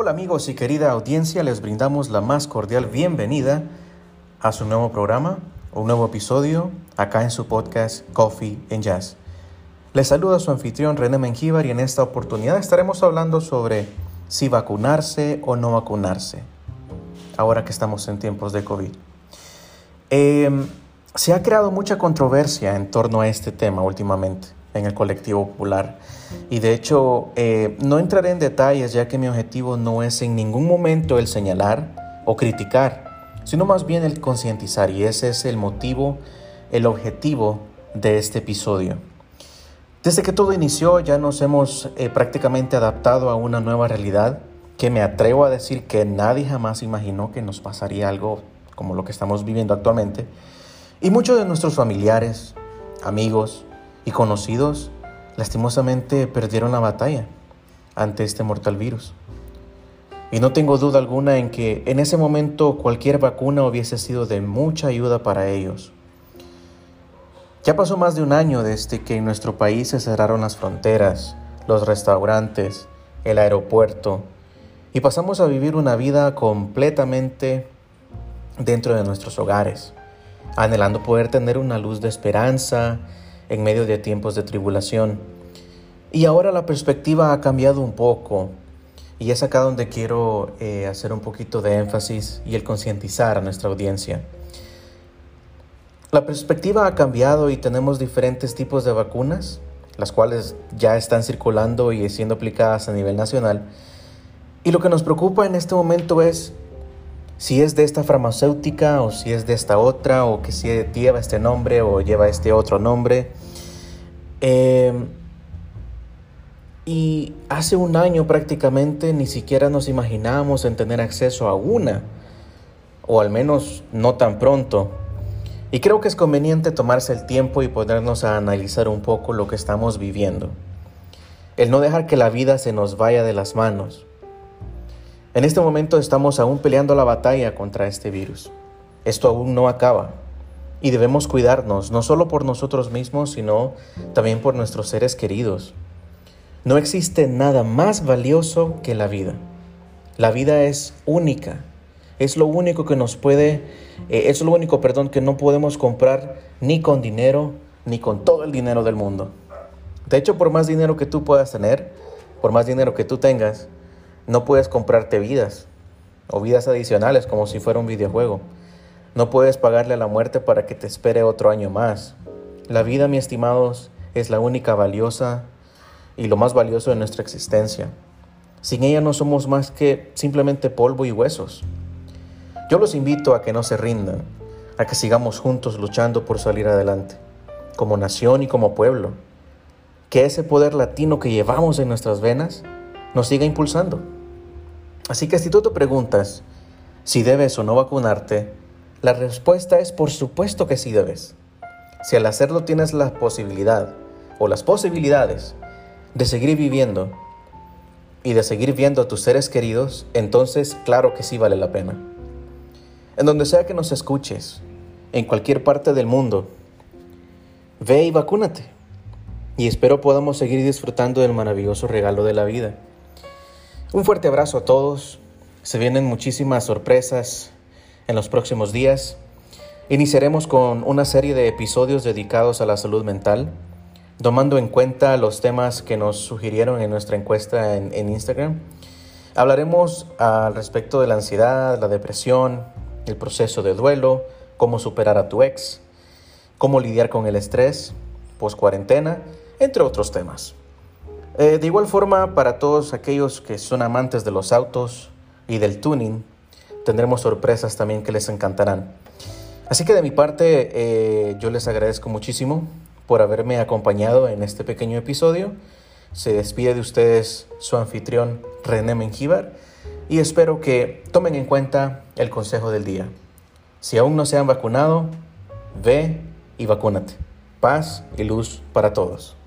Hola amigos y querida audiencia, les brindamos la más cordial bienvenida a su nuevo programa, un nuevo episodio acá en su podcast Coffee and Jazz. Les saluda su anfitrión René Mengíbar y en esta oportunidad estaremos hablando sobre si vacunarse o no vacunarse, ahora que estamos en tiempos de COVID. Em, se ha creado mucha controversia en torno a este tema últimamente en el colectivo popular. Y de hecho, eh, no entraré en detalles ya que mi objetivo no es en ningún momento el señalar o criticar, sino más bien el concientizar. Y ese es el motivo, el objetivo de este episodio. Desde que todo inició ya nos hemos eh, prácticamente adaptado a una nueva realidad que me atrevo a decir que nadie jamás imaginó que nos pasaría algo como lo que estamos viviendo actualmente. Y muchos de nuestros familiares, amigos, y conocidos lastimosamente perdieron la batalla ante este mortal virus. Y no tengo duda alguna en que en ese momento cualquier vacuna hubiese sido de mucha ayuda para ellos. Ya pasó más de un año desde que en nuestro país se cerraron las fronteras, los restaurantes, el aeropuerto, y pasamos a vivir una vida completamente dentro de nuestros hogares, anhelando poder tener una luz de esperanza en medio de tiempos de tribulación. Y ahora la perspectiva ha cambiado un poco y es acá donde quiero eh, hacer un poquito de énfasis y el concientizar a nuestra audiencia. La perspectiva ha cambiado y tenemos diferentes tipos de vacunas, las cuales ya están circulando y siendo aplicadas a nivel nacional. Y lo que nos preocupa en este momento es si es de esta farmacéutica o si es de esta otra o que si lleva este nombre o lleva este otro nombre. Em, y hace un año prácticamente ni siquiera nos imaginábamos en tener acceso a una, o al menos no tan pronto. Y creo que es conveniente tomarse el tiempo y ponernos a analizar un poco lo que estamos viviendo. El no dejar que la vida se nos vaya de las manos. En este momento estamos aún peleando la batalla contra este virus. Esto aún no acaba y debemos cuidarnos no solo por nosotros mismos, sino también por nuestros seres queridos. No existe nada más valioso que la vida. La vida es única. Es lo único que nos puede, eh, es lo único, perdón, que no podemos comprar ni con dinero ni con todo el dinero del mundo. De hecho, por más dinero que tú puedas tener, por más dinero que tú tengas, no puedes comprarte vidas o vidas adicionales como si fuera un videojuego. No puedes pagarle a la muerte para que te espere otro año más. La vida, mis estimados, es la única valiosa y lo más valioso de nuestra existencia. Sin ella no somos más que simplemente polvo y huesos. Yo los invito a que no se rindan, a que sigamos juntos luchando por salir adelante, como nación y como pueblo. Que ese poder latino que llevamos en nuestras venas nos siga impulsando. Así que si tú te preguntas si debes o no vacunarte, la respuesta es por supuesto que sí debes. Si al hacerlo tienes la posibilidad o las posibilidades de seguir viviendo y de seguir viendo a tus seres queridos, entonces claro que sí vale la pena. En donde sea que nos escuches, en cualquier parte del mundo, ve y vacúnate. Y espero podamos seguir disfrutando del maravilloso regalo de la vida. Un fuerte abrazo a todos. Se vienen muchísimas sorpresas en los próximos días. Iniciaremos con una serie de episodios dedicados a la salud mental, tomando en cuenta los temas que nos sugirieron en nuestra encuesta en, en Instagram. Hablaremos al respecto de la ansiedad, la depresión, el proceso de duelo, cómo superar a tu ex, cómo lidiar con el estrés, post cuarentena, entre otros temas. Eh, de igual forma, para todos aquellos que son amantes de los autos y del tuning, tendremos sorpresas también que les encantarán. Así que de mi parte, eh, yo les agradezco muchísimo por haberme acompañado en este pequeño episodio. Se despide de ustedes su anfitrión René Mengíbar y espero que tomen en cuenta el consejo del día. Si aún no se han vacunado, ve y vacúnate. Paz y luz para todos.